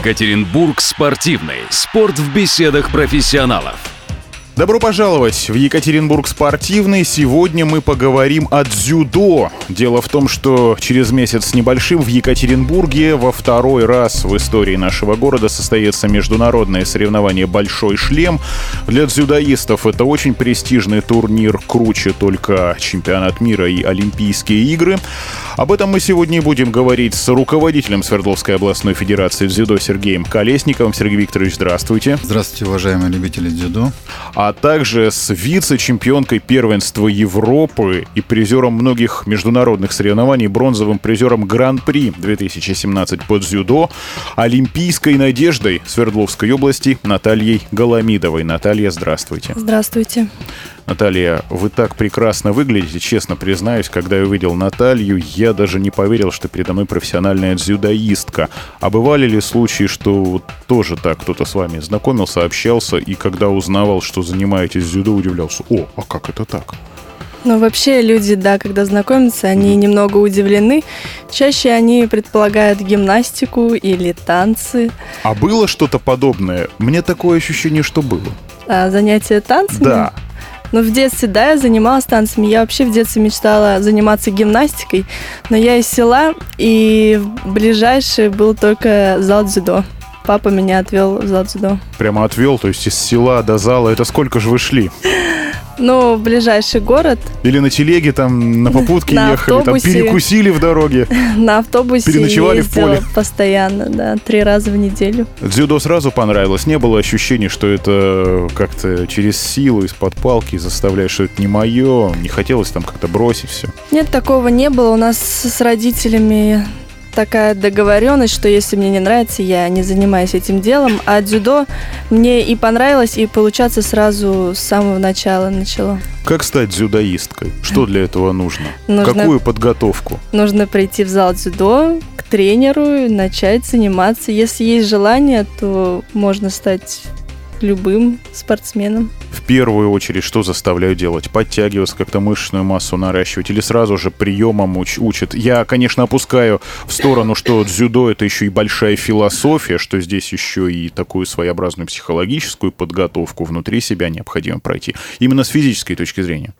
Екатеринбург спортивный. Спорт в беседах профессионалов. Добро пожаловать в Екатеринбург спортивный. Сегодня мы поговорим о дзюдо. Дело в том, что через месяц с небольшим в Екатеринбурге во второй раз в истории нашего города состоится международное соревнование «Большой шлем». Для дзюдоистов это очень престижный турнир, круче только чемпионат мира и Олимпийские игры. Об этом мы сегодня и будем говорить с руководителем Свердловской областной федерации дзюдо Сергеем Колесниковым. Сергей Викторович, здравствуйте. Здравствуйте, уважаемые любители дзюдо а также с вице-чемпионкой первенства Европы и призером многих международных соревнований, бронзовым призером Гран-при 2017 под дзюдо, олимпийской надеждой Свердловской области Натальей Голомидовой. Наталья, здравствуйте. Здравствуйте. Наталья, вы так прекрасно выглядите, честно признаюсь, когда я увидел Наталью, я даже не поверил, что передо мной профессиональная дзюдоистка. А бывали ли случаи, что тоже так кто-то с вами знакомился, общался, и когда узнавал, что занимаетесь дзюдо, удивлялся, о, а как это так? Ну, вообще люди, да, когда знакомятся, они mm-hmm. немного удивлены. Чаще они предполагают гимнастику или танцы. А было что-то подобное? Мне такое ощущение, что было. А, занятия танцами? Да. Ну, в детстве, да, я занималась танцами. Я вообще в детстве мечтала заниматься гимнастикой, но я из села, и ближайший был только зал дзюдо. Папа меня отвел в зал дзюдо. Прямо отвел, то есть из села до зала. Это сколько же вы шли? Ну, ближайший город. Или на телеге там на попутке на ехали, автобусе. там перекусили в дороге. На автобусе Переночевали в поле. постоянно, да, три раза в неделю. Дзюдо сразу понравилось? Не было ощущения, что это как-то через силу, из-под палки заставляет, что это не мое? Не хотелось там как-то бросить все? Нет, такого не было. У нас с родителями такая договоренность, что если мне не нравится, я не занимаюсь этим делом. А дзюдо мне и понравилось, и получаться сразу с самого начала начало. Как стать дзюдоисткой? Что для этого нужно? нужно Какую подготовку? Нужно прийти в зал дзюдо к тренеру, начать заниматься. Если есть желание, то можно стать любым спортсменом. В первую очередь, что заставляю делать? Подтягиваться, как-то мышечную массу наращивать или сразу же приемом уч- учат? Я, конечно, опускаю в сторону, что дзюдо — это еще и большая философия, что здесь еще и такую своеобразную психологическую подготовку внутри себя необходимо пройти. Именно с физической точки зрения.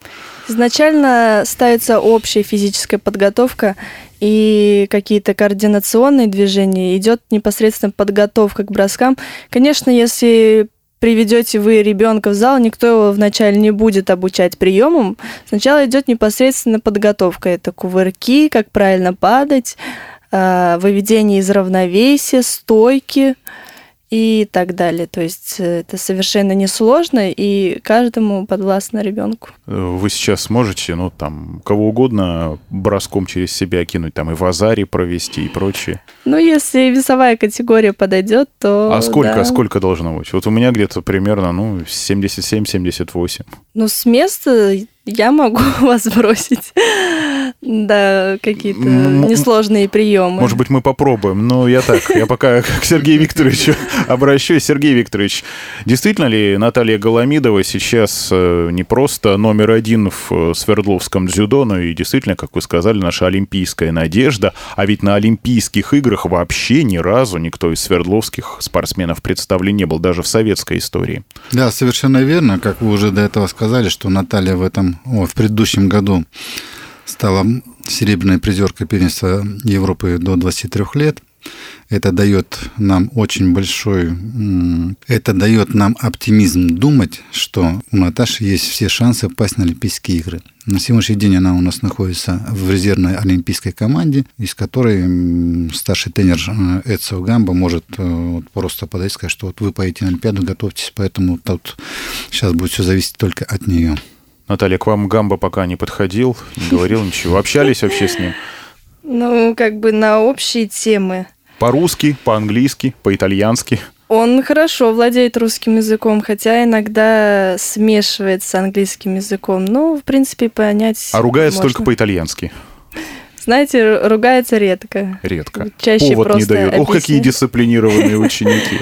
Изначально ставится общая физическая подготовка и какие-то координационные движения, идет непосредственно подготовка к броскам. Конечно, если приведете вы ребенка в зал, никто его вначале не будет обучать приемам. Сначала идет непосредственно подготовка. Это кувырки, как правильно падать, а, выведение из равновесия, стойки и так далее. То есть э, это совершенно несложно и каждому подвластно ребенку. Вы сейчас сможете, ну, там, кого угодно броском через себя кинуть, там, и в азаре провести и прочее? Ну, если весовая категория подойдет, то... А сколько, да. сколько должно быть? Вот у меня где-то примерно, ну, 77-78. Ну, с места я могу вас бросить. Да, какие-то несложные приемы. Может быть, мы попробуем. Но я так, я пока к Сергею Викторовичу обращаюсь. Сергей Викторович, действительно ли Наталья Голомидова сейчас э, не просто номер один в э, Свердловском дзюдо, но и действительно, как вы сказали, наша олимпийская надежда. А ведь на Олимпийских играх вообще ни разу никто из свердловских спортсменов представлен не был, даже в советской истории. Да, совершенно верно. Как вы уже до этого сказали, что Наталья в этом, о, в предыдущем году стала серебряной призеркой первенства Европы до 23 лет. Это дает нам очень большой, это дает нам оптимизм думать, что у Наташи есть все шансы попасть на Олимпийские игры. На сегодняшний день она у нас находится в резервной олимпийской команде, из которой старший тренер Эцио Гамба может э, вот просто подойти и сказать, что вот вы поедете на Олимпиаду, готовьтесь, поэтому тут сейчас будет все зависеть только от нее. Наталья, к вам Гамба пока не подходил, не говорил ничего. Общались вообще с ним? Ну, как бы на общие темы. По-русски, по-английски, по-итальянски? Он хорошо владеет русским языком, хотя иногда смешивает с английским языком. Ну, в принципе, понять А ругается можно. только по-итальянски? Знаете, ругается редко. Редко. Чаще Повод просто не дает. Ох, какие дисциплинированные ученики.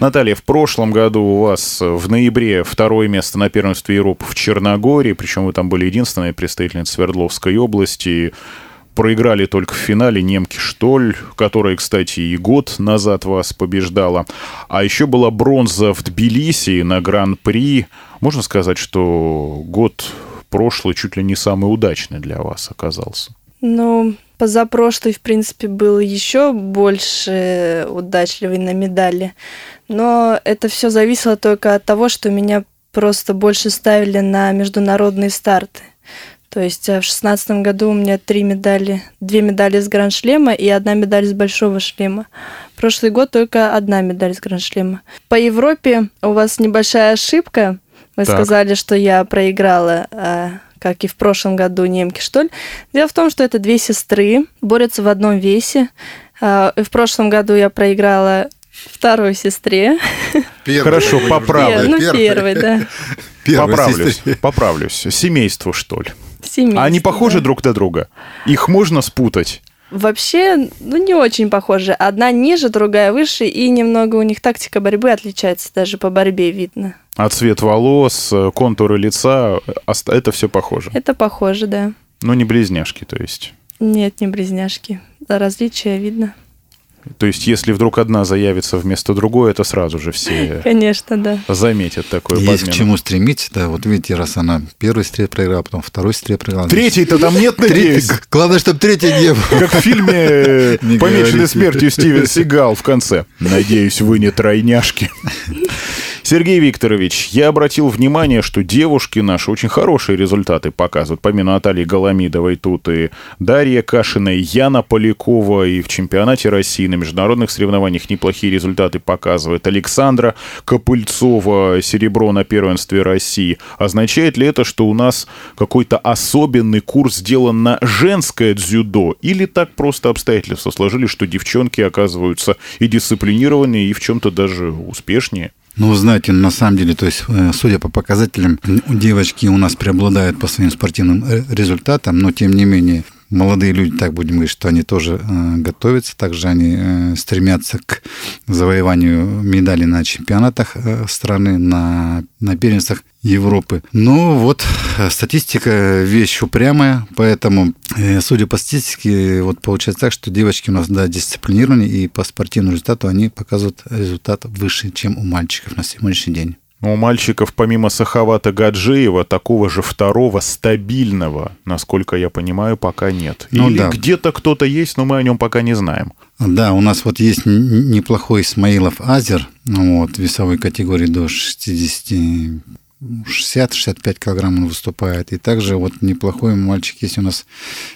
Наталья, в прошлом году у вас в ноябре второе место на первенстве Европы в Черногории, причем вы там были единственной представительницей Свердловской области. Проиграли только в финале немки Штоль, которая, кстати, и год назад вас побеждала. А еще была бронза в Тбилиси на Гран-при. Можно сказать, что год прошлый чуть ли не самый удачный для вас оказался. Ну, позапрошлый, в принципе, был еще больше удачливый на медали. Но это все зависело только от того, что меня просто больше ставили на международные старты. То есть э, в шестнадцатом году у меня три медали, две медали с гранд-шлема и одна медаль с большого шлема. Прошлый год только одна медаль с гранд-шлема. По Европе у вас небольшая ошибка. Вы так. сказали, что я проиграла, э, как и в прошлом году немки, что ли. Дело в том, что это две сестры, борются в одном весе. Э, в прошлом году я проиграла второй сестре. Первый. Хорошо, поправлю. Ну, первый, да. Поправлюсь, поправлюсь. Семейство, что ли? Семейство, Они похожи да. друг на друга? Их можно спутать? Вообще, ну, не очень похожи. Одна ниже, другая выше, и немного у них тактика борьбы отличается, даже по борьбе видно. А цвет волос, контуры лица, это все похоже? Это похоже, да. Но не близняшки, то есть? Нет, не близняшки. Различия видно. То есть, если вдруг одна заявится вместо другой, это сразу же все Конечно, да. заметят такое Есть подмену. к чему стремиться, да. Вот видите, раз она первый стрель проиграла, потом второй стрель проиграла. Третий-то там нет, надеюсь? Главное, чтобы третий не был. Как в фильме «Помеченный смертью» Стивен Сигал в конце. Надеюсь, вы не тройняшки. Сергей Викторович, я обратил внимание, что девушки наши очень хорошие результаты показывают. Помимо Натальи Голомидовой тут и Дарья Кашина, и Яна Полякова, и в чемпионате России на международных соревнованиях неплохие результаты показывает. Александра Копыльцова, серебро на первенстве России. Означает ли это, что у нас какой-то особенный курс сделан на женское дзюдо? Или так просто обстоятельства сложились, что девчонки оказываются и дисциплинированнее, и в чем-то даже успешнее? Ну, знаете, на самом деле, то есть, э, судя по показателям, девочки у нас преобладают по своим спортивным э, результатам, но тем не менее молодые люди, так будем говорить, что они тоже э, готовятся, также они э, стремятся к завоеванию медалей на чемпионатах э, страны, на, на первенствах Европы. Но вот э, статистика вещь упрямая, поэтому, судя по статистике, вот получается так, что девочки у нас, да, дисциплинированы, и по спортивному результату они показывают результат выше, чем у мальчиков на сегодняшний день. У мальчиков, помимо Сахавата Гаджиева, такого же второго стабильного, насколько я понимаю, пока нет. Ну, Или да. где-то кто-то есть, но мы о нем пока не знаем. Да, у нас вот есть неплохой Исмаилов Азер, вот, весовой категории до 60 60-65 килограмм он выступает. И также вот неплохой мальчик есть у нас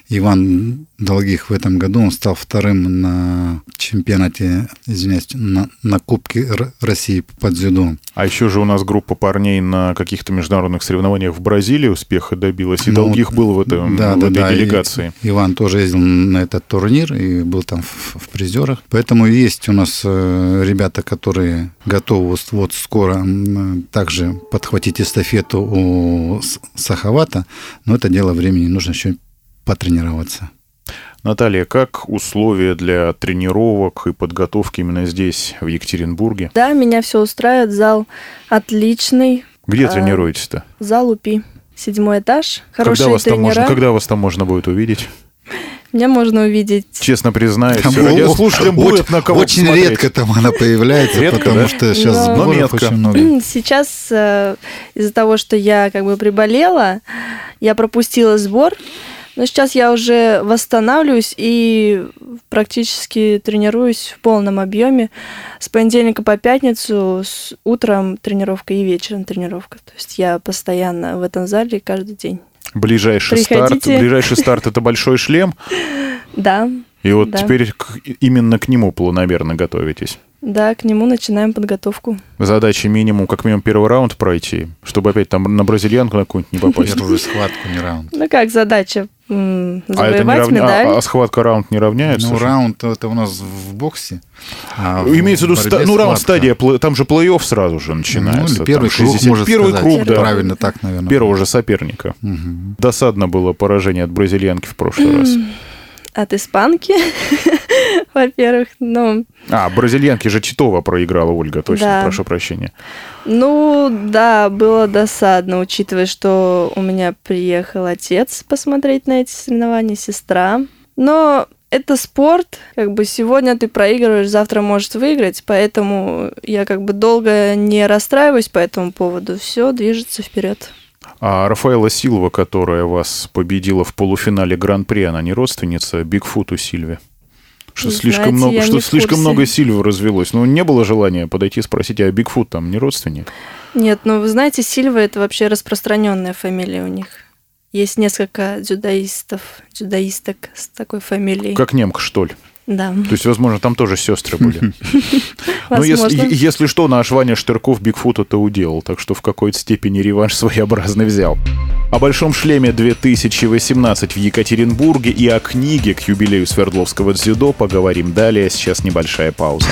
Иван Долгих в этом году. Он стал вторым на чемпионате, извиняюсь, на, на Кубке России по дзюдо. А еще же у нас группа парней на каких-то международных соревнованиях в Бразилии успеха добилась. И ну, Долгих был в, этом, да, в да, этой да, делегации. И Иван тоже ездил на этот турнир и был там в, в призерах. Поэтому есть у нас э, ребята, которые готовы вот скоро также подхватить эстафету у Сахавата. Но это дело времени, нужно еще потренироваться. Наталья, как условия для тренировок и подготовки именно здесь, в Екатеринбурге? Да, меня все устраивает. Зал отличный. Где а, тренируетесь-то? Зал УПИ. Седьмой этаж. Хорошие когда вас тренера. Там можно, когда вас там можно будет увидеть? Меня можно увидеть. Честно признаюсь, там, радиослушателям будет на кого Очень посмотреть. редко там она появляется, редко, потому да? что сейчас Но... очень много. Сейчас э, из-за того, что я как бы приболела, я пропустила сбор, но сейчас я уже восстанавливаюсь и практически тренируюсь в полном объеме. С понедельника по пятницу, с утром тренировка и вечером тренировка. То есть я постоянно в этом зале каждый день. Ближайший Приходите. старт. Ближайший старт это большой шлем. Да. И вот да. теперь именно к нему планомерно готовитесь. Да, к нему начинаем подготовку. Задача минимум, как минимум, первый раунд пройти, чтобы опять там на бразильянку на какую-нибудь не попасть. Первую схватку, не раунд. Ну как задача? Завоевать а это не равня... медаль. А, а схватка раунд не равняется? Ну, раунд это у нас в боксе. А Имеется в виду, ста... ну, раунд стадия, там же плей-офф сразу же начинается. Ну, первый круг, 60... может Первый сказать. круг, да. Правильно так, наверное. Первого же соперника. Угу. Досадно было поражение от бразильянки в прошлый раз от испанки, во-первых, ну... А, бразильянки же Титова проиграла, Ольга, точно, да. прошу прощения. Ну, да, было досадно, учитывая, что у меня приехал отец посмотреть на эти соревнования, сестра. Но это спорт, как бы сегодня ты проигрываешь, завтра можешь выиграть, поэтому я как бы долго не расстраиваюсь по этому поводу. Все движется вперед. А Рафаэла Силва, которая вас победила в полуфинале Гран-при, она не родственница Бигфуту Сильве? Что Не слишком знаете, много, что слишком много Сильвы развелось. Ну, не было желания подойти и спросить, а Бигфут там не родственник? Нет, ну вы знаете, Сильва это вообще распространенная фамилия у них. Есть несколько дзюдоистов, дзюдоисток с такой фамилией. Как немка, что ли? Да, То есть, возможно, там тоже сестры были. Ну, если, возможно. если что, наш Ваня Штырков Бигфут это уделал, так что в какой-то степени реванш своеобразный взял. О «Большом шлеме 2018» в Екатеринбурге и о книге к юбилею Свердловского дзюдо поговорим далее. Сейчас небольшая пауза.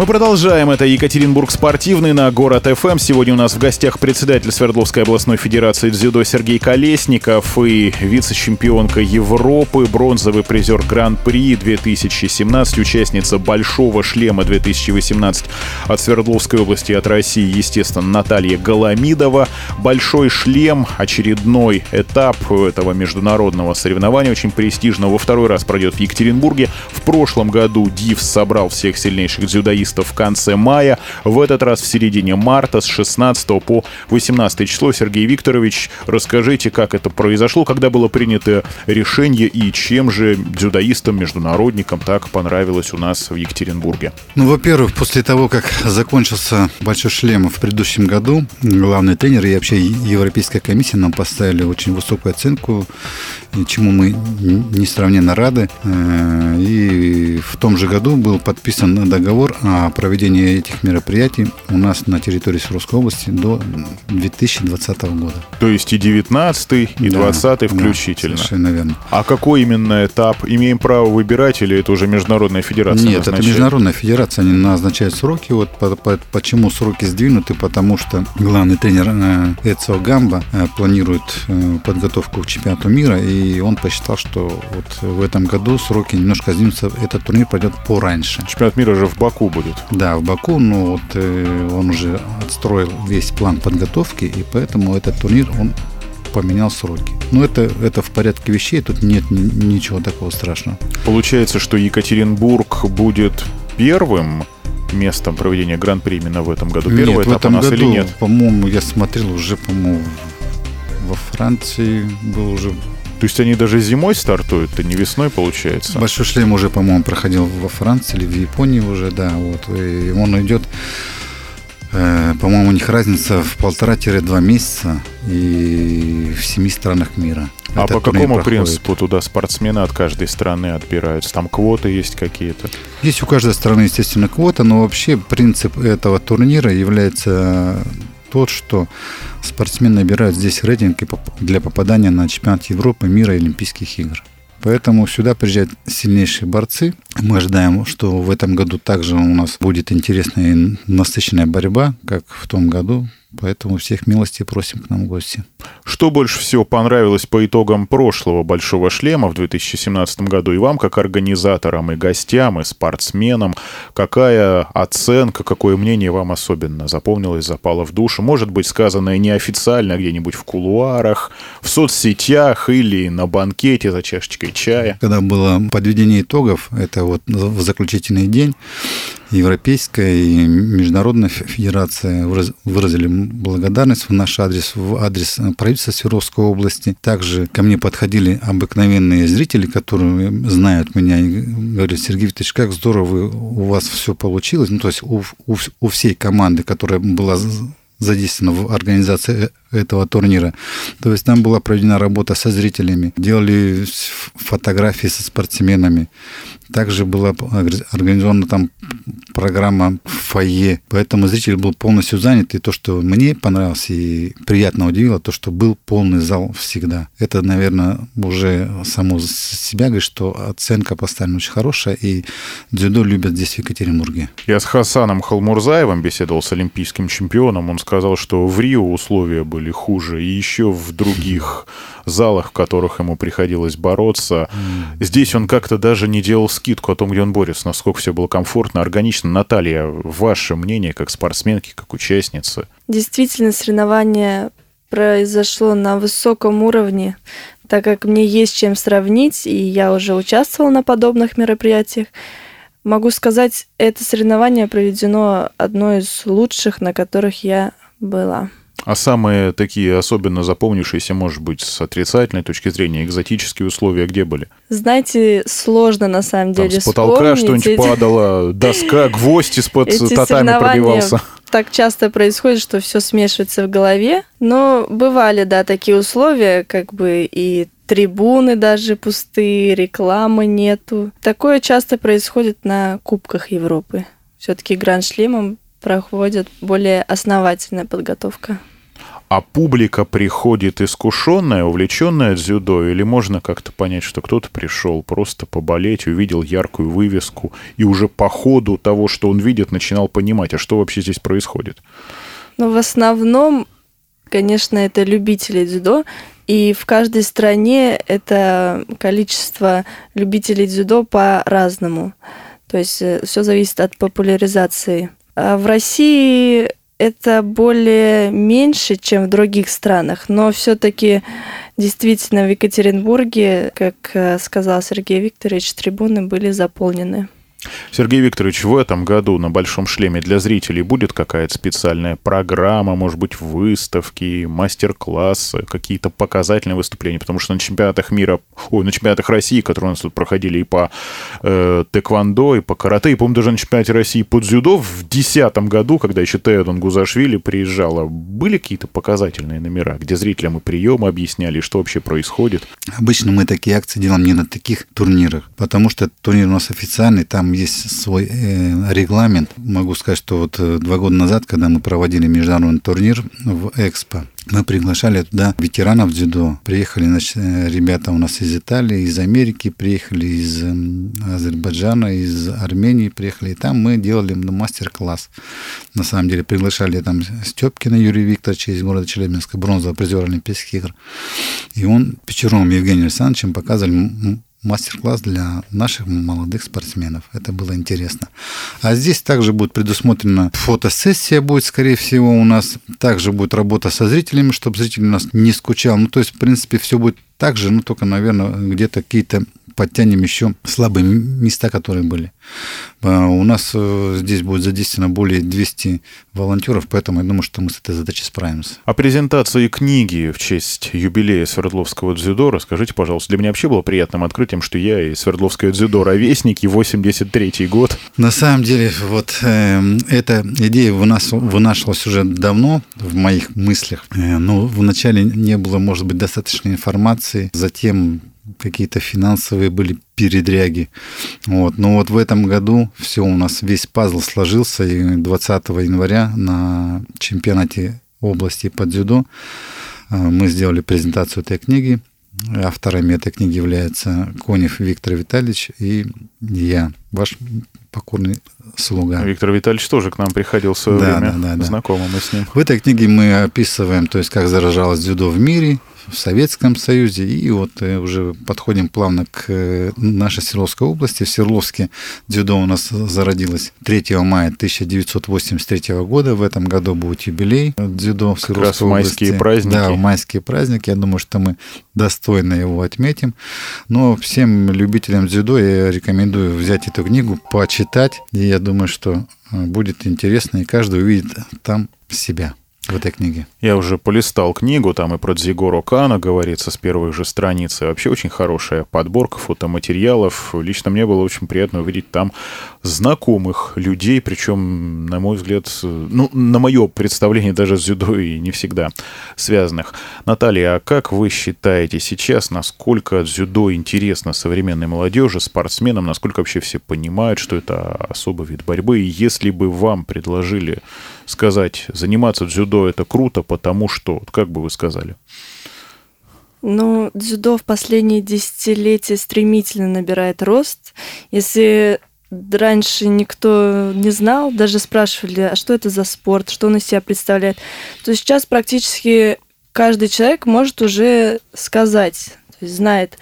Мы продолжаем. Это Екатеринбург спортивный на Город ФМ. Сегодня у нас в гостях председатель Свердловской областной федерации дзюдо Сергей Колесников и вице-чемпионка Европы, бронзовый призер Гран-при 2017, участница Большого шлема 2018 от Свердловской области от России, естественно, Наталья Голомидова. Большой шлем, очередной этап этого международного соревнования, очень престижного, во второй раз пройдет в Екатеринбурге. В прошлом году ДИВС собрал всех сильнейших дзюдоистов футболистов в конце мая. В этот раз в середине марта с 16 по 18 число. Сергей Викторович, расскажите, как это произошло, когда было принято решение и чем же дзюдоистам, международникам так понравилось у нас в Екатеринбурге? Ну, во-первых, после того, как закончился Большой шлем в предыдущем году, главный тренер и вообще Европейская комиссия нам поставили очень высокую оценку, чему мы несравненно рады. Э, и в том же году был подписан договор о проведение этих мероприятий у нас на территории Свердловской области до 2020 года. То есть и 19 и 20 да, включительно. Да, совершенно верно. А какой именно этап? Имеем право выбирать или это уже международная федерация Нет, назначает? это международная федерация, они назначают сроки. Вот по, по, почему сроки сдвинуты? Потому что главный тренер э, Эцио Гамба э, планирует э, подготовку к чемпионату мира, и он посчитал, что вот в этом году сроки немножко сдвинутся, этот турнир пойдет пораньше. Чемпионат мира же в Баку будет будет. Да, в Баку, но вот э, он уже отстроил весь план подготовки, и поэтому этот турнир он поменял сроки. Но это, это в порядке вещей, тут нет ни, ничего такого страшного. Получается, что Екатеринбург будет первым местом проведения гран-при именно в этом году? Первый нет, этап в этом у нас году, или нет? По-моему, я смотрел уже, по-моему, во Франции был уже то есть они даже зимой стартуют, а не весной получается? Большой шлем уже, по-моему, проходил во Франции или в Японии уже, да. Вот. И он идет, э, по-моему, у них разница в полтора-два месяца и в семи странах мира. А по какому проходит. принципу туда спортсмены от каждой страны отбираются? Там квоты есть какие-то? Есть у каждой страны, естественно, квота, но вообще принцип этого турнира является тот, что спортсмены набирают здесь рейтинг для попадания на чемпионат Европы, мира и Олимпийских игр. Поэтому сюда приезжают сильнейшие борцы. Мы ожидаем, что в этом году также у нас будет интересная и насыщенная борьба, как в том году. Поэтому всех милости просим к нам в гости. Что больше всего понравилось по итогам прошлого «Большого шлема» в 2017 году и вам, как организаторам, и гостям, и спортсменам? Какая оценка, какое мнение вам особенно запомнилось, запало в душу? Может быть, сказанное неофициально где-нибудь в кулуарах, в соцсетях или на банкете за чашечкой чая? Когда было подведение итогов, это вот в заключительный день, Европейская и Международная Федерация выразили благодарность в наш адрес, в адрес правительства Свердловской области. Также ко мне подходили обыкновенные зрители, которые знают меня и говорят, Сергей Викторович, как здорово у вас все получилось. Ну, то есть у, у, у всей команды, которая была задействована в организации этого турнира. То есть там была проведена работа со зрителями, делали фотографии со спортсменами. Также была организована там программа в фойе, поэтому зритель был полностью занят. И то, что мне понравилось и приятно удивило, то, что был полный зал всегда. Это, наверное, уже само себя говорит, что оценка поставлена очень хорошая, и дзюдо любят здесь, в Екатеринбурге. Я с Хасаном Халмурзаевым беседовал с олимпийским чемпионом. Он сказал, что в Рио условия были были хуже, и еще в других залах, в которых ему приходилось бороться. Здесь он как-то даже не делал скидку о том, где он борется, насколько все было комфортно, органично. Наталья, ваше мнение как спортсменки, как участницы? Действительно, соревнование произошло на высоком уровне, так как мне есть чем сравнить, и я уже участвовала на подобных мероприятиях. Могу сказать, это соревнование проведено одно из лучших, на которых я была. А самые такие особенно запомнившиеся, может быть, с отрицательной точки зрения, экзотические условия где были? Знаете, сложно на самом деле Там с потолка что-нибудь эти... падало, доска, гвоздь из-под татами пробивался. Так часто происходит, что все смешивается в голове. Но бывали, да, такие условия, как бы и трибуны даже пустые, рекламы нету. Такое часто происходит на Кубках Европы. Все-таки Гранд Шлемом проходит более основательная подготовка. А публика приходит искушенная, увлеченная дзюдо, или можно как-то понять, что кто-то пришел просто поболеть, увидел яркую вывеску и уже по ходу того, что он видит, начинал понимать, а что вообще здесь происходит? Ну, в основном, конечно, это любители дзюдо, и в каждой стране это количество любителей дзюдо по-разному. То есть э, все зависит от популяризации. А в России это более меньше, чем в других странах, но все-таки действительно в Екатеринбурге, как э, сказал Сергей Викторович, трибуны были заполнены. Сергей Викторович, в этом году на Большом шлеме для зрителей будет какая-то специальная программа, может быть, выставки, мастер-классы, какие-то показательные выступления, потому что на чемпионатах мира, ой, на чемпионатах России, которые у нас тут проходили и по э, тэквондо, и по карате, и, по-моему, даже на чемпионате России по дзюдо в 2010 году, когда еще Теодон Гузашвили приезжала, были какие-то показательные номера, где зрителям и приемы объясняли, что вообще происходит? Обычно мы такие акции делаем не на таких турнирах, потому что турнир у нас официальный, там есть свой э, регламент. Могу сказать, что вот э, два года назад, когда мы проводили международный турнир в Экспо, мы приглашали туда ветеранов дзюдо. Приехали значит, э, ребята у нас из Италии, из Америки, приехали из Азербайджана, из Армении приехали. И там мы делали ну, мастер-класс. На самом деле приглашали там Степкина Юрия Викторовича из города Челябинска, бронзового призера Олимпийских игр. И он Печеровым Евгением Александровичем показывали мастер-класс для наших молодых спортсменов. Это было интересно. А здесь также будет предусмотрена фотосессия будет, скорее всего, у нас. Также будет работа со зрителями, чтобы зритель у нас не скучал. Ну, то есть, в принципе, все будет так же, ну, только, наверное, где-то какие-то подтянем еще слабые места, которые были. А, у нас э, здесь будет задействовано более 200 волонтеров, поэтому я думаю, что мы с этой задачей справимся. О презентации книги в честь юбилея Свердловского дзюдо расскажите, пожалуйста. Для меня вообще было приятным открытием, что я и Свердловское дзюдо ровесники, 83-й год. На самом деле, вот э, эта идея вынос, вынашивалась уже давно в моих мыслях, э, но вначале не было, может быть, достаточной информации. Затем какие-то финансовые были передряги. Вот. Но вот в этом году все у нас, весь пазл сложился, и 20 января на чемпионате области по дзюдо э, мы сделали презентацию этой книги. Авторами этой книги являются Конев Виктор Витальевич и я, ваш покорный слуга. Виктор Витальевич тоже к нам приходил в свое да, время. Да, да, да. Знакомы мы с ним. В этой книге мы описываем, то есть, как заражалось дзюдо в мире, в Советском Союзе. И вот э, уже подходим плавно к э, нашей Свердловской области. В Свердловске дзюдо у нас зародилось 3 мая 1983 года. В этом году будет юбилей дзюдо в Свердловской как раз в майские области. праздники. Да, майские праздники. Я думаю, что мы достойно его отметим. Но всем любителям дзюдо я рекомендую взять эту книгу, почитать. И я думаю, что э, будет интересно, и каждый увидит там себя в этой книге? Я уже полистал книгу, там и про Дзигоро Кана говорится с первых же страниц. И вообще очень хорошая подборка фотоматериалов. Лично мне было очень приятно увидеть там знакомых людей, причем, на мой взгляд, ну, на мое представление, даже с дзюдо и не всегда связанных. Наталья, а как вы считаете сейчас, насколько дзюдо интересно современной молодежи, спортсменам, насколько вообще все понимают, что это особый вид борьбы? И если бы вам предложили сказать, заниматься дзюдо это круто, потому что, как бы вы сказали? Ну, дзюдо в последние десятилетия стремительно набирает рост. Если раньше никто не знал, даже спрашивали, а что это за спорт, что он из себя представляет, то сейчас практически каждый человек может уже сказать, то есть знает.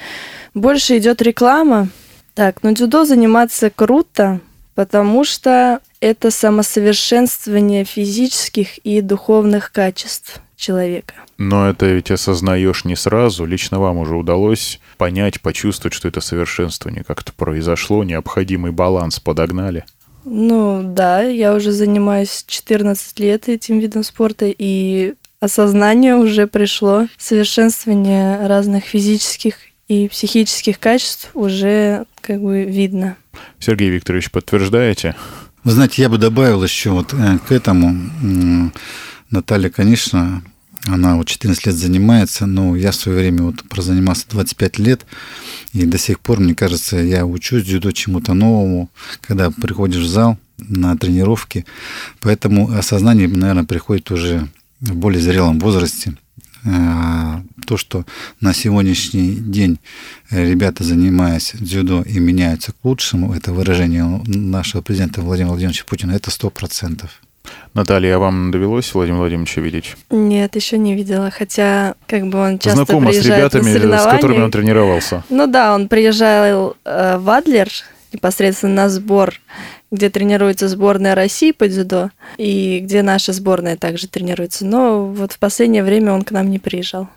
Больше идет реклама. Так, но дзюдо заниматься круто, потому что это самосовершенствование физических и духовных качеств человека. Но это ведь осознаешь не сразу. Лично вам уже удалось понять, почувствовать, что это совершенствование как-то произошло, необходимый баланс подогнали. Ну да, я уже занимаюсь 14 лет этим видом спорта, и осознание уже пришло. Совершенствование разных физических и психических качеств уже как бы видно. Сергей Викторович, подтверждаете? Вы знаете, я бы добавил еще вот э, к этому. Наталья, конечно, она вот 14 лет занимается, но я в свое время вот прозанимался 25 лет, и до сих пор, мне кажется, я учусь дзюдо чему-то новому, когда приходишь в зал на тренировки, поэтому осознание, наверное, приходит уже в более зрелом возрасте. Э, то, что на сегодняшний день ребята, занимаясь дзюдо и меняются к лучшему, это выражение нашего президента Владимира Владимировича Путина, это сто процентов. Наталья, а вам довелось Владимира Владимировича видеть? Нет, еще не видела, хотя как бы он часто Знакома с ребятами, с которыми он тренировался? Ну да, он приезжал э, в Адлер непосредственно на сбор, где тренируется сборная России по дзюдо, и где наша сборная также тренируется. Но вот в последнее время он к нам не приезжал.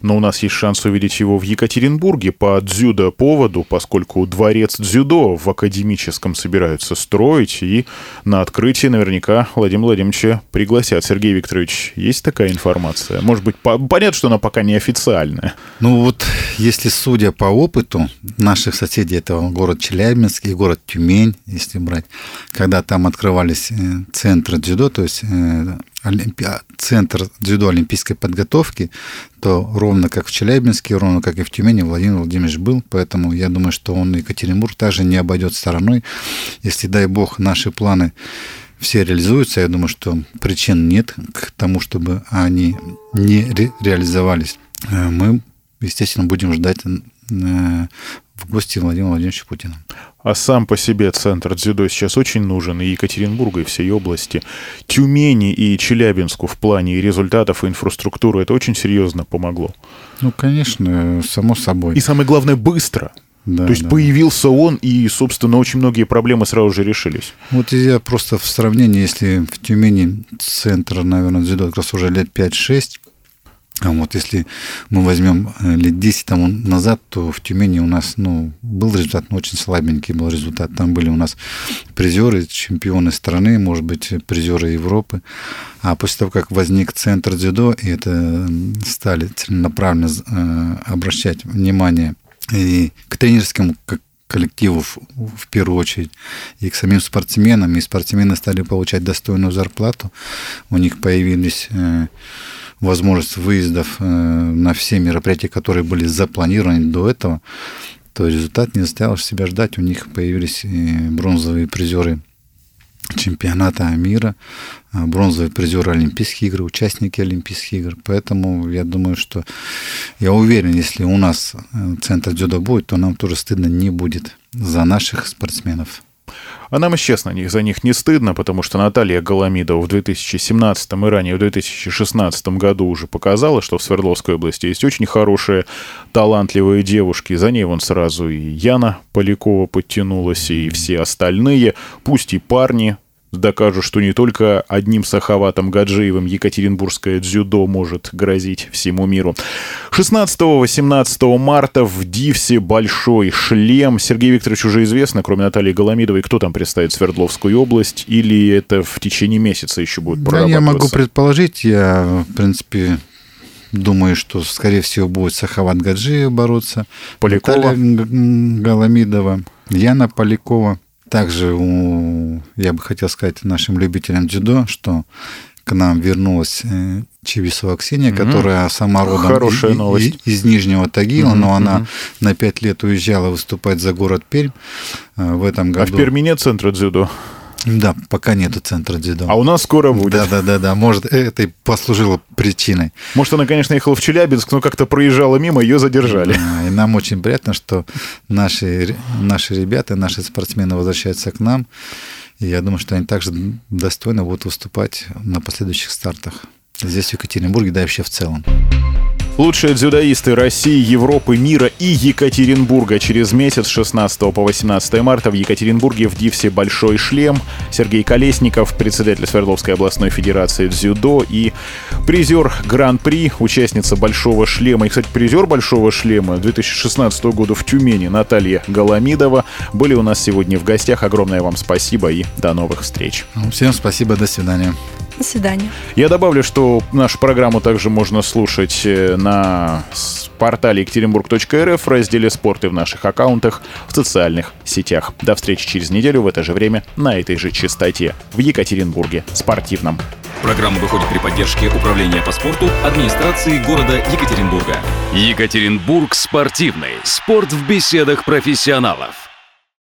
Но у нас есть шанс увидеть его в Екатеринбурге по дзюдо-поводу, поскольку дворец дзюдо в академическом собираются строить, и на открытие наверняка Владимира Владимировича пригласят. Сергей Викторович, есть такая информация? Может быть, по... понятно, что она пока не официальная. Ну вот, если судя по опыту наших соседей, это город Челябинск и город Тюмень, если брать, когда там открывались э, центры дзюдо, то есть э, Олимпи... центр дзюдо олимпийской подготовки, то ровно как в Челябинске, ровно как и в Тюмени Владимир Владимирович был, поэтому я думаю, что он Екатеринбург также не обойдет стороной. Если, дай бог, наши планы все реализуются, я думаю, что причин нет к тому, чтобы они не ре- реализовались. Э, мы, естественно, будем ждать э, в гости Владимира Владимировича Путина. А сам по себе центр дзюдо сейчас очень нужен и Екатеринбургу, и всей области. Тюмени и Челябинску в плане результатов и инфраструктуры это очень серьезно помогло. Ну, конечно, само собой. И самое главное, быстро. Да, То есть да. появился он, и, собственно, очень многие проблемы сразу же решились. Вот я просто в сравнении, если в Тюмени центр, наверное, дзюдо как раз уже лет 5-6, а вот если мы возьмем э, лет 10 тому назад, то в Тюмени у нас ну, был результат, но очень слабенький был результат. Там были у нас призеры, чемпионы страны, может быть, призеры Европы. А после того, как возник центр дзюдо, и это стали целенаправленно э, обращать внимание и к тренерскому коллективу в, в первую очередь, и к самим спортсменам, и спортсмены стали получать достойную зарплату, у них появились э, возможность выездов э, на все мероприятия, которые были запланированы до этого, то результат не заставил себя ждать. У них появились бронзовые призеры чемпионата мира, э, бронзовые призеры Олимпийских игр, участники Олимпийских игр. Поэтому я думаю, что я уверен, если у нас э, центр дзюдо будет, то нам тоже стыдно не будет за наших спортсменов. А нам, честно, за них не стыдно, потому что Наталья Голомидова в 2017 и ранее в 2016 году уже показала, что в Свердловской области есть очень хорошие, талантливые девушки. За ней вон сразу и Яна Полякова подтянулась, и все остальные, пусть и парни, докажут, что не только одним Сахаватом Гаджиевым Екатеринбургское дзюдо может грозить всему миру. 16-18 марта в Дивсе большой шлем. Сергей Викторович уже известно, кроме Натальи Голомидовой, кто там представит Свердловскую область, или это в течение месяца еще будет Да, я могу предположить, я, в принципе, Думаю, что, скорее всего, будет Сахават Гаджиев бороться. Полякова. Наталья Голомидова, Яна Полякова. Также у, я бы хотел сказать нашим любителям дзюдо, что к нам вернулась э, Чевисова Ксения, mm-hmm. которая сама родом новость. из, из Нижнего Тагила, mm-hmm. но она mm-hmm. на пять лет уезжала выступать за город Пермь э, в этом году. А в Перми нет центра дзюдо? Да, пока нету центра дзюдо. А у нас скоро будет. Да, да, да, да. Может, это и послужило причиной. Может, она, конечно, ехала в Челябинск, но как-то проезжала мимо, ее задержали. Да, и нам очень приятно, что наши, наши ребята, наши спортсмены возвращаются к нам. И я думаю, что они также достойно будут выступать на последующих стартах. Здесь, в Екатеринбурге, да и вообще в целом. Лучшие дзюдоисты России, Европы, мира и Екатеринбурга через месяц 16 по 18 марта в Екатеринбурге в Дивсе «Большой шлем». Сергей Колесников, председатель Свердловской областной федерации дзюдо и призер Гран-при, участница «Большого шлема». И, кстати, призер «Большого шлема» 2016 года в Тюмени Наталья Голомидова были у нас сегодня в гостях. Огромное вам спасибо и до новых встреч. Всем спасибо, до свидания. До свидания. Я добавлю, что нашу программу также можно слушать э, на портале екатеринбург.рф в разделе «Спорт» и в наших аккаунтах в социальных сетях. До встречи через неделю в это же время на этой же частоте в Екатеринбурге спортивном. Программа выходит при поддержке Управления по спорту администрации города Екатеринбурга. Екатеринбург спортивный. Спорт в беседах профессионалов.